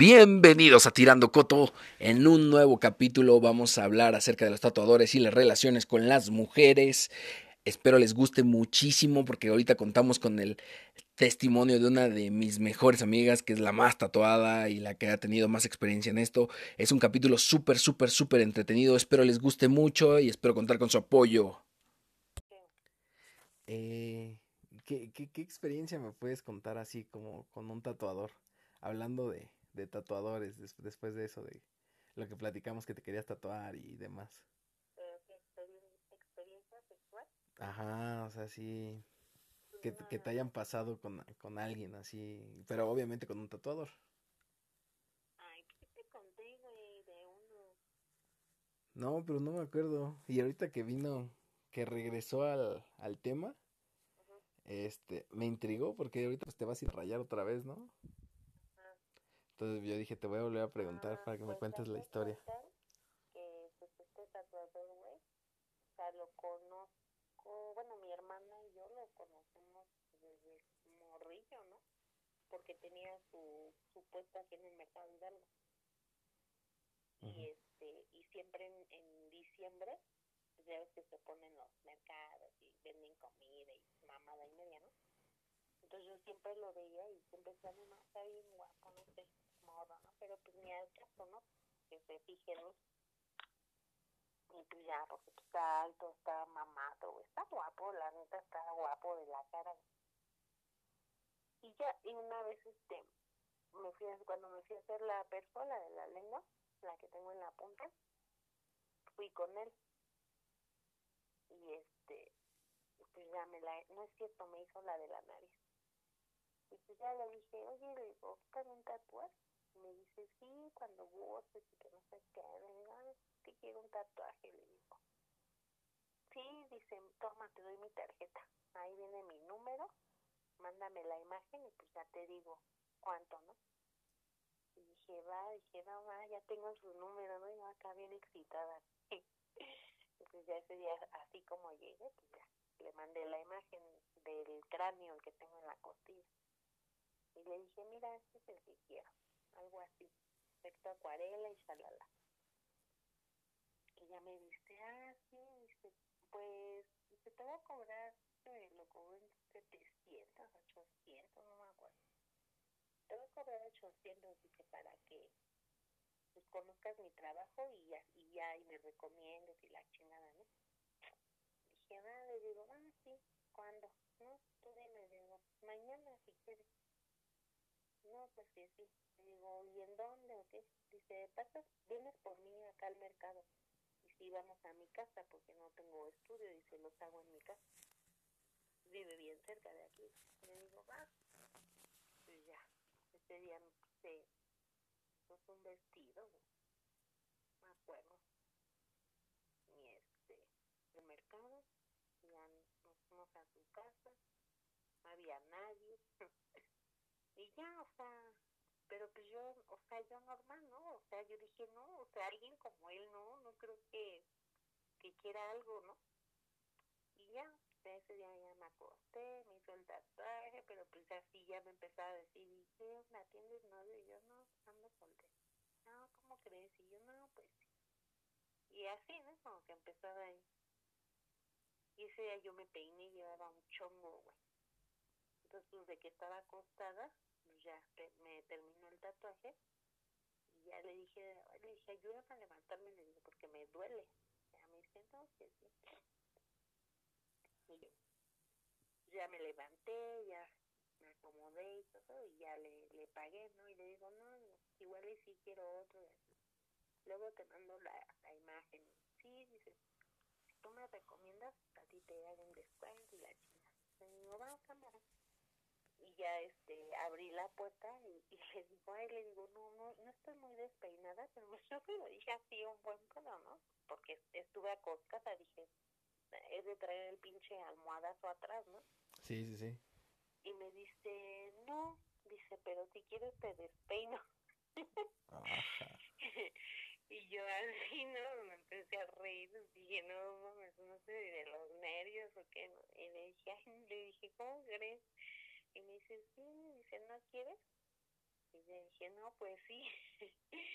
Bienvenidos a Tirando Coto. En un nuevo capítulo vamos a hablar acerca de los tatuadores y las relaciones con las mujeres. Espero les guste muchísimo porque ahorita contamos con el testimonio de una de mis mejores amigas que es la más tatuada y la que ha tenido más experiencia en esto. Es un capítulo súper, súper, súper entretenido. Espero les guste mucho y espero contar con su apoyo. Eh, ¿qué, experiencia me puedes contar así como con un tatuador? Hablando de, de tatuadores después de eso, de lo que platicamos que te querías tatuar y demás. ¿Experiencia sexual? Ajá, o sea, sí. Que, que te hayan pasado con, con alguien así, pero obviamente con un tatuador. Ay, ¿qué te conté, güey, de uno? No, pero no me acuerdo. Y ahorita que vino, que regresó al, al tema, este, me intrigó porque ahorita pues te vas a ir a rayar otra vez, ¿no? Entonces yo dije, te voy a volver a preguntar Ah, para que me pues, cuentes la historia. Que pues este tatuador, güey, o sea, lo conozco, bueno, mi hermana y yo lo conocemos desde morrillo, ¿no? Porque tenía su, su puesto aquí en el mercado Hidalgo. Ujú. Y este, y siempre en, en diciembre, pues ya ves que se ponen los mercados y venden comida y mamada y media, ¿no? Entonces yo siempre lo veía y siempre decía, no, está bien guapo, no sé, Pero pues ni al caso, ¿no? Que se fijen en mí. Y pues ya, porque está alto, está mamado, está guapo, la neta está guapo de la cara. Y ya, y una vez, este, me fui a, cuando me fui a hacer la perfola de la lengua, la que tengo en la punta, fui con él. Y este, pues ya me la, no es cierto, me hizo la de la nariz. Y pues ya le dije, oye, le digo, ¿quítame un tatuaje? Y me dice, sí, cuando gustes y que no sé qué, venga, que quiero un tatuaje, le digo. Sí, dice, toma, te doy mi tarjeta. Ahí viene mi número, mándame la imagen y pues ya te digo cuánto, ¿no? Y dije, va, dije, no, va, ya tengo su número, ¿no? Y yo acá bien excitada. Entonces ya ese día, así como llegué, pues le mandé la imagen del cráneo que tengo en la costilla. Y le dije, mira, este es el que quiero, algo así, efecto acuarela y shalala. Y ya me dice, ah, sí, dice, pues, te voy a cobrar, eh, lo cobro en 700, 800, no me acuerdo. Te voy a cobrar 800, dice, para que pues conozcas mi trabajo y ya, y ya, y me recomiendes y la chingada, ¿no? Dije, va, le digo, ah, sí, ¿cuándo? No, tú dime, digo, mañana si quieres. No, pues sí, sí. Le digo, ¿y en dónde o qué? Dice, pasas, vienes por mí acá al mercado. Y si vamos a mi casa, porque no tengo estudio, dice, los hago en mi casa. Vive bien cerca de aquí. Le digo, va. Pues ya, ese día me puse pues, un vestido, güey. me acuerdo. Y este, de mercado, ya nos fuimos a su casa, no había nadie. ya, o sea, pero pues yo, o sea, yo normal, ¿no? O sea, yo dije, no, o sea, alguien como él, no, no creo que, que quiera algo, ¿no? Y ya, ese día ya me acosté, me hizo el tatuaje, pero pues así ya me empezaba a decir, ¿y qué? ¿Me atiendes novio? Y yo, no, ando soltera. No, ¿cómo crees? Y yo, no, pues. Y así, ¿no? Como que empezaba ahí. Y ese día yo me peiné y llevaba un chongo, güey. Entonces, pues de que estaba acostada, ya me terminó el tatuaje. Y ya le dije, le dije, ayúdame a levantarme, le digo, porque me duele. Ya me dice, no, que. Y yo, ya me levanté, ya me acomodé y todo, y ya le, le pagué, ¿no? Y le digo, no, igual y sí quiero otro. Luego te mando la, la imagen. Sí, dice, tú me recomiendas, a ti te hago un descuento y la chingada. Le digo, va, cámara. Y ya este, abrí la puerta y, y le digo, ay, le digo, no, no, no estoy muy despeinada, pero yo me lo dije así un buen pedo, ¿no? Porque estuve acostada, dije, es de traer el pinche almohadazo atrás, ¿no? Sí, sí, sí. Y me dice, no, dice, pero si quieres te despeino. Ajá. y yo así, ¿no? Me empecé a reír, dije, no, mames, no sé, de los nervios o qué, ¿no? Y le dije, ay, le dije, ¿cómo crees? Y me dice, sí, dice, ¿no quieres? Y yo dije, no, pues sí.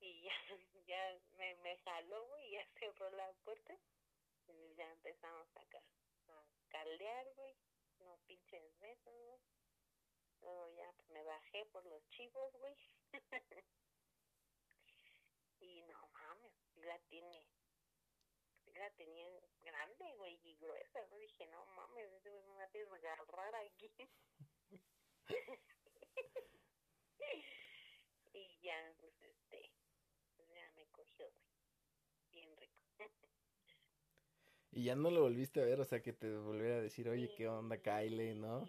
y ya, ya me, me jaló, y ya cerró la puerta. Y ya empezamos a, a caldear, güey, no pinches besos, güey. Luego ya pues, me bajé por los chivos, güey. y no mames, la tiene, la tenía grande, güey, y gruesa, ¿no? Dije, no mames, ese güey me va a desgarrar aquí. y ya, pues, este, pues ya me cogió, güey. Bien rico. y ya no lo volviste a ver, o sea, que te volviera a decir, oye, ¿qué onda, Kyle, no?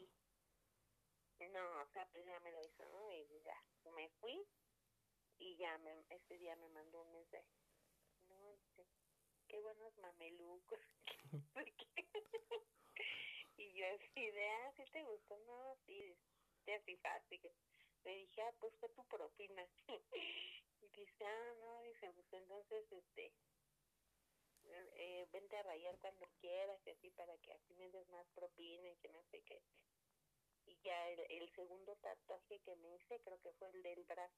No, o sea, pues ya me lo hizo, ¿no? Y ya, me fui y ya me, ese día me mandó un mensaje. Qué buenos mamelucos. y yo así de, ah, ¿sí te gustó? No, sí, te así fácil. Le dije, ah, pues fue tu propina. y dice, ah, no, dice, pues entonces, este, eh, vente a rayar cuando quieras y así para que así me des más propina y que no sé qué. Y ya el, el segundo tatuaje que me hice creo que fue el del brazo.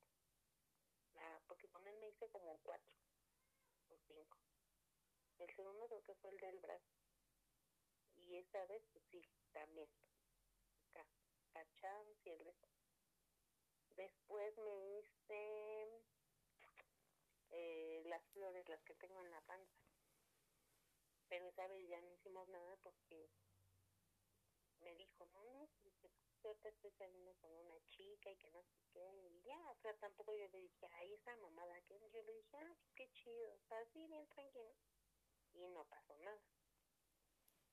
Ah, porque con él me hice como cuatro o cinco. El segundo creo que fue el del brazo. Y esa vez, pues sí, también. Acá, cachán, y el resto. Después me hice eh, las flores, las que tengo en la panza. Pero esa vez ya no hicimos nada porque me dijo, no, no, dice, yo te estoy saliendo con una chica y que no sé qué, y ya, o sea, tampoco yo le dije, ahí esa mamada, que yo le dije, ah, pues qué chido, o sea, así bien tranquilo, y no pasó nada.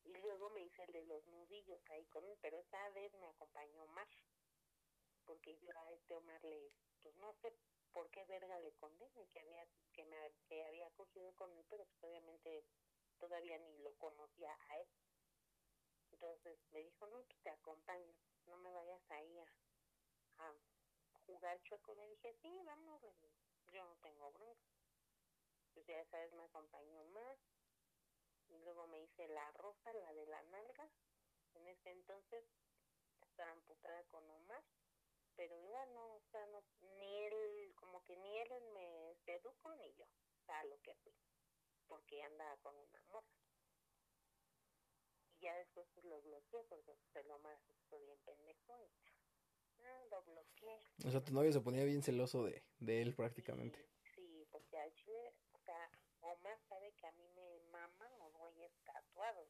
Y luego me hice el de los nudillos ahí con él, pero esa vez me acompañó más, porque yo a este Omar le, pues no sé por qué verga le condené que había, que me que había cogido con él, pero pues obviamente todavía ni lo conocía a él. Entonces me dijo, no, pues te acompaño, no me vayas ahí a, a jugar chueco. Le dije, sí, vamos, yo no tengo bronca. Pues ya esa vez me acompañó más. Y luego me hice la rosa, la de la nalga. En ese entonces estaba amputada con Omar. Pero igual no, o sea, no, ni él, como que ni él me sedujo ni yo. O sea, lo que fui. Porque andaba con una morra ya después pues lo bloqueé porque pues, lo más fue bien pendejo y ah, lo bloqueé. O sea, tu novio se ponía bien celoso de, de él prácticamente. Sí, porque al chile, o sea, Omar sabe que a mí me maman los güeyes tatuados,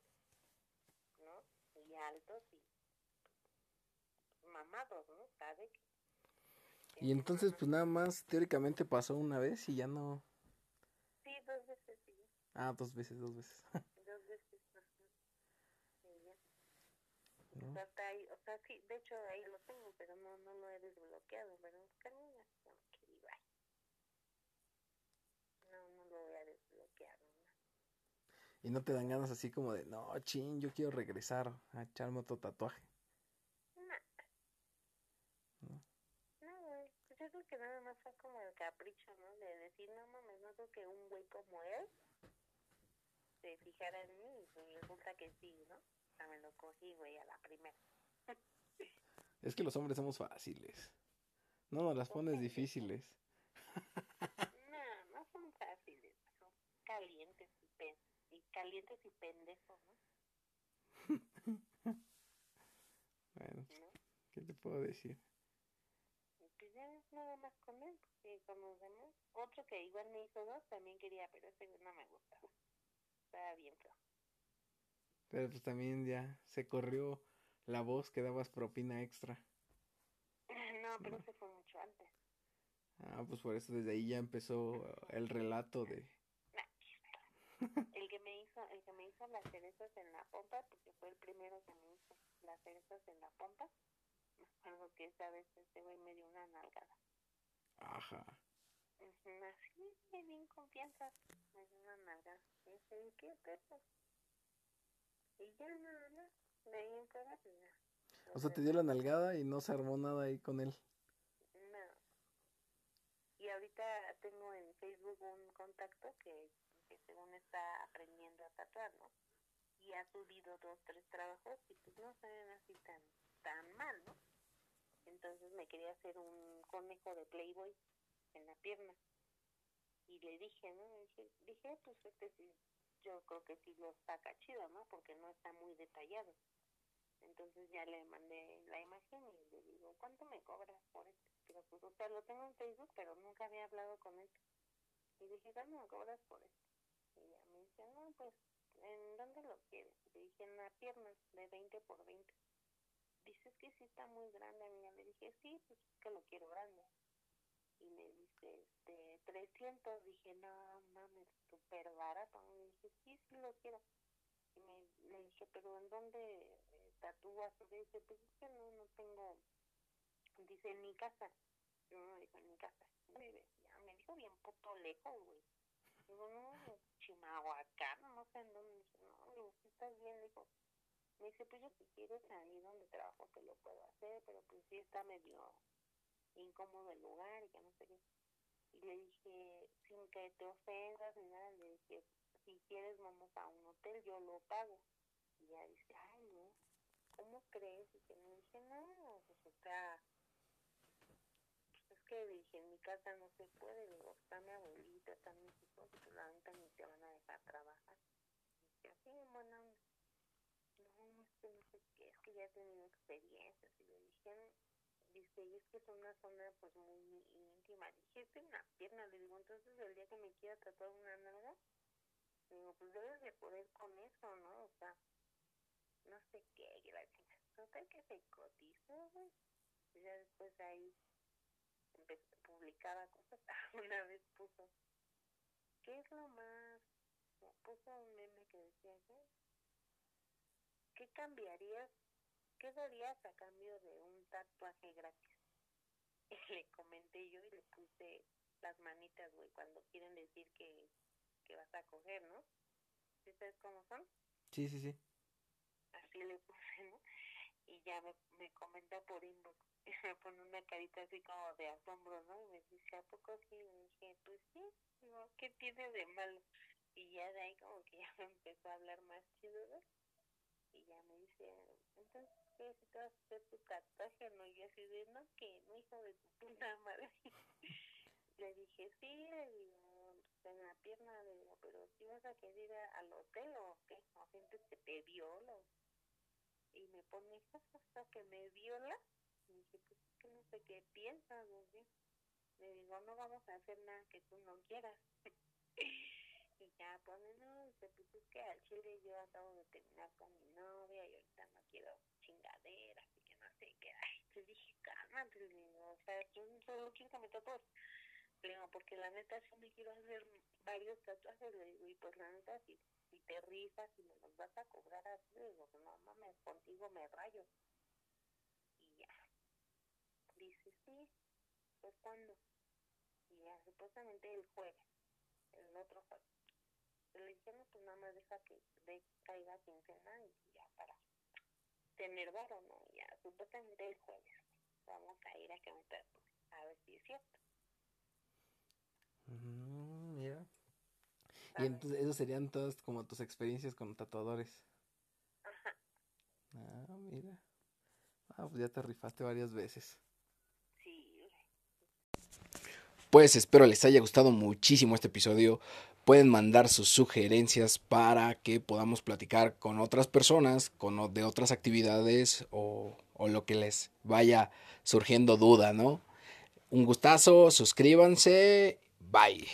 ¿no? Y altos y mamados, ¿no? Sabe. Y entonces, pues nada más, teóricamente pasó una vez y ya no... Sí, dos veces, sí. Ah, dos veces, dos veces. ¿no? Hasta ahí, o sea, sí, de hecho ahí lo tengo, pero no, no lo he desbloqueado, pero camina, no, que No, no lo voy a desbloquear, ¿no? Y no te dan ganas así como de, no, chin, yo quiero regresar a echarme otro tatuaje. No. No, no pues yo creo que nada más fue como el capricho, ¿no? De decir, no mames, no creo que un güey como él se fijara en mí y pues resulta que sí, ¿no? me lo cogí, güey, a la primera. es que los hombres somos fáciles. No nos las pones difíciles. no, no son fáciles. Son calientes y, pen y calientes y pendejos, ¿no? bueno, ¿qué te puedo decir? Pues ya nada más con él, porque con los demás. Otro que igual me hizo dos también quería, pero ese no me gustaba. Estaba bien feo. Pero pues también ya se corrió la voz que dabas propina extra. No, pero se fue mucho antes. Ah, pues por eso desde ahí ya empezó el relato de... el que me hizo, el que me hizo las cerezas en la pompa, porque fue el primero que me hizo las cerezas en la pompa, me acuerdo que esa vez este güey me dio una nalgada. Ajá. Así, bien confianza, me dio una nalgada. Y dije, ¿qué pedo? Y ya nada más, de ahí en fuera, pues ya. O sea, te dio la nalgada y no se armó nada ahí con él. No. Y ahorita tengo en Facebook un contacto que según está aprendiendo a tatuar, ¿no? Y ha subido dos, tres trabajos y pues no se ven así tan, tan mal, ¿no? Entonces me quería hacer un conejo de Playboy en la pierna. Y le dije, ¿no? Dije, dije pues este sí, yo creo que sí lo saca chido, ¿no? Porque no está muy detallado. Entonces ya le mandé la imagen y le digo, ¿cuánto me cobras por esto? Pero pues, o sea, lo tengo en Facebook, pero nunca había hablado con él. Y dije, ¿cuánto me cobras por esto? Dice, no, pues, ¿en dónde lo quieres? Le dije, en la pierna, de 20 por 20. Dices que sí está muy grande, amiga. Le dije, sí, pues que lo quiero grande. Y me dice, este, 300. Dije, no mames, súper barato. Y dije, sí, sí lo quiero. Y me, le dije, pero ¿en dónde eh, tatúas? Y dice, pues es que no, no tengo. Dice, en mi casa. Yo no dijo, en mi casa. Me, ya, me dijo bien puto lejos, güey. Digo, no, Chimahuacán, no sé en dónde. No, digo, si estás bien, dijo. Me dice, pues yo si quieres ahí donde trabajo te lo puedo hacer, pero pues sí está medio incómodo el lugar y que no sé qué. Y le dije, sin que te ofendas ni nada, le dije, si quieres vamos a un hotel, yo lo pago. Y ella dice, ay no, ¿cómo crees? Y que me dije, no, pues o sea, que dije, en mi casa no se puede, digo, está mi abuelita, están mis hijos, pues la neta ni te van a dejar trabajar. Y así, buena onda. No, es que no sé qué, es que ya he tenido experiencias. Y le dije, dice, y es que es una zona pues muy íntima. Dije, es que una pierna, le digo, entonces el día que me quiera tratar una nalga, digo, pues debes de poder con eso, ¿no? O sea, no sé qué, y la chica, total que se cotizó, güey. Ya después ahí publicaba cosas, una vez puso, ¿qué es lo más? Puso un meme que decía, ¿qué? ¿Qué cambiarías? ¿Qué darías a cambio de un tatuaje gratis? Y le comenté yo y le puse las manitas, güey, cuando quieren decir que, que vas a coger, ¿no? ¿Sí sabes cómo son? Sí, sí, sí. Así le puse, ¿no? Y ya me, me comenta por inbox. Y me pone una carita así como de asombro, ¿no? Y me dice, ¿a poco sí? Y dije, pues sí. Digo, ¿qué tiene de malo? Y ya de ahí como que ya me empezó a hablar más chido, ¿no? y ya me dice, entonces, ¿qué? Si te vas a hacer tu tatuaje, no, y yo así de, no, que no, hijo de tu puta madre. le dije, sí, le digo, en la pierna, le digo, pero si vas a querer ir al hotel o qué, o gente que te viola. Y me pone, hasta que me viola. Y dije, pues es que no sé qué piensas, güey. Le digo, no vamos a hacer nada que tú no quieras. y ya pone, no, dice, pues es que al chile yo acabo de terminar con mi novia y ahorita no quiero chingaderas y que no sé qué. Ay, te dije, cálmate, o sea, yo quiero que me tatúes. Porque la neta sí me quiero hacer varios tatuajes, le digo, y pues la neta si, si te rifas y me los vas a cobrar así, le digo, no mames, contigo me rayo. Y ya. Dice, sí, pues cuándo. Y ya, supuestamente el jueves, el otro jueves le dije, pues nada más deja que de, caiga quincena y ya para tener varo, ¿no? Ya, supuestamente el jueves vamos a ir a que me tatúe, a ver si es cierto. Mm, mira. Y entonces, esos serían todas como tus experiencias con tatuadores. Ajá. Ah, mira. Ah, pues ya te rifaste varias veces. Sí. Pues espero les haya gustado muchísimo este episodio pueden mandar sus sugerencias para que podamos platicar con otras personas, con de otras actividades o, o lo que les vaya surgiendo duda, ¿no? Un gustazo, suscríbanse, bye.